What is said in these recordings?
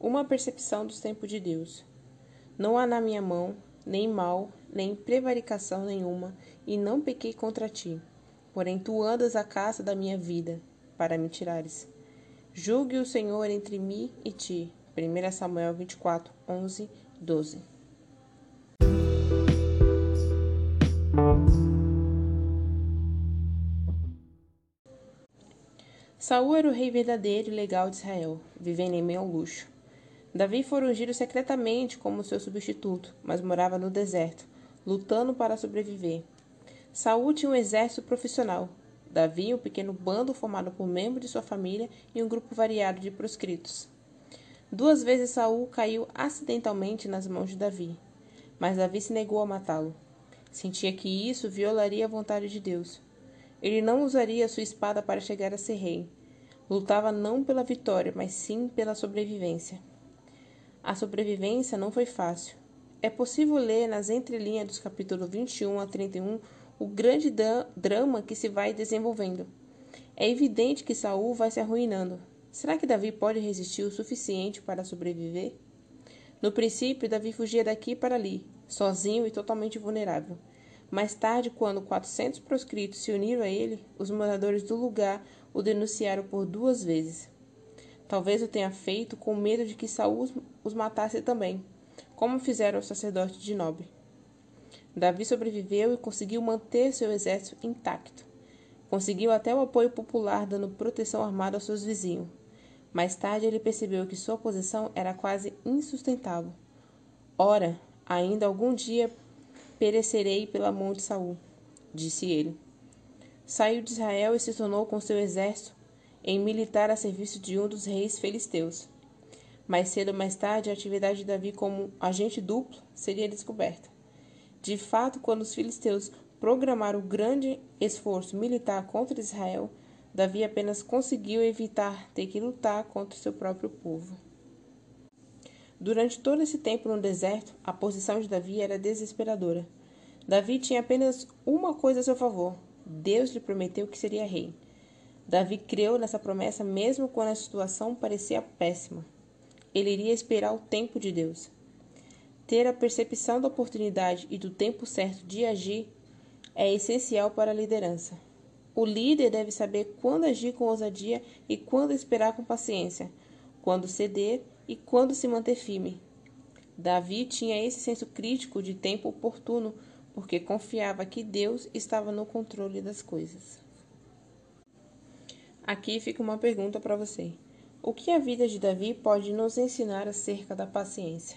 Uma percepção dos tempos de Deus. Não há na minha mão nem mal, nem prevaricação nenhuma, e não pequei contra ti. Porém tu andas à caça da minha vida, para me tirares. Julgue o Senhor entre mim e ti. 1 Samuel 24, 11, 12. Saul era o rei verdadeiro e legal de Israel, vivendo em meio ao luxo. Davi foi ungido secretamente como seu substituto, mas morava no deserto, lutando para sobreviver. Saul tinha um exército profissional. Davi, um pequeno bando formado por membros de sua família e um grupo variado de proscritos. Duas vezes Saul caiu acidentalmente nas mãos de Davi, mas Davi se negou a matá-lo. Sentia que isso violaria a vontade de Deus. Ele não usaria sua espada para chegar a ser rei. Lutava não pela vitória, mas sim pela sobrevivência. A sobrevivência não foi fácil. É possível ler nas entrelinhas dos capítulos 21 a 31 o grande drama que se vai desenvolvendo. É evidente que Saul vai se arruinando. Será que Davi pode resistir o suficiente para sobreviver? No princípio, Davi fugia daqui para ali, sozinho e totalmente vulnerável. Mais tarde, quando 400 proscritos se uniram a ele, os moradores do lugar o denunciaram por duas vezes. Talvez o tenha feito com medo de que Saul os matasse também, como fizeram os sacerdotes de Nobre. Davi sobreviveu e conseguiu manter seu exército intacto. Conseguiu até o apoio popular, dando proteção armada aos seus vizinhos. Mais tarde ele percebeu que sua posição era quase insustentável. Ora, ainda algum dia perecerei pela mão de Saul, disse ele. Saiu de Israel e se tornou com seu exército em militar a serviço de um dos reis filisteus. Mais cedo ou mais tarde, a atividade de Davi como agente duplo seria descoberta. De fato, quando os filisteus programaram o grande esforço militar contra Israel, Davi apenas conseguiu evitar ter que lutar contra seu próprio povo. Durante todo esse tempo no deserto, a posição de Davi era desesperadora. Davi tinha apenas uma coisa a seu favor: Deus lhe prometeu que seria rei. Davi creu nessa promessa mesmo quando a situação parecia péssima. Ele iria esperar o tempo de Deus. Ter a percepção da oportunidade e do tempo certo de agir é essencial para a liderança. O líder deve saber quando agir com ousadia e quando esperar com paciência, quando ceder e quando se manter firme. Davi tinha esse senso crítico de tempo oportuno porque confiava que Deus estava no controle das coisas. Aqui fica uma pergunta para você. O que a vida de Davi pode nos ensinar acerca da paciência?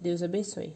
Deus abençoe.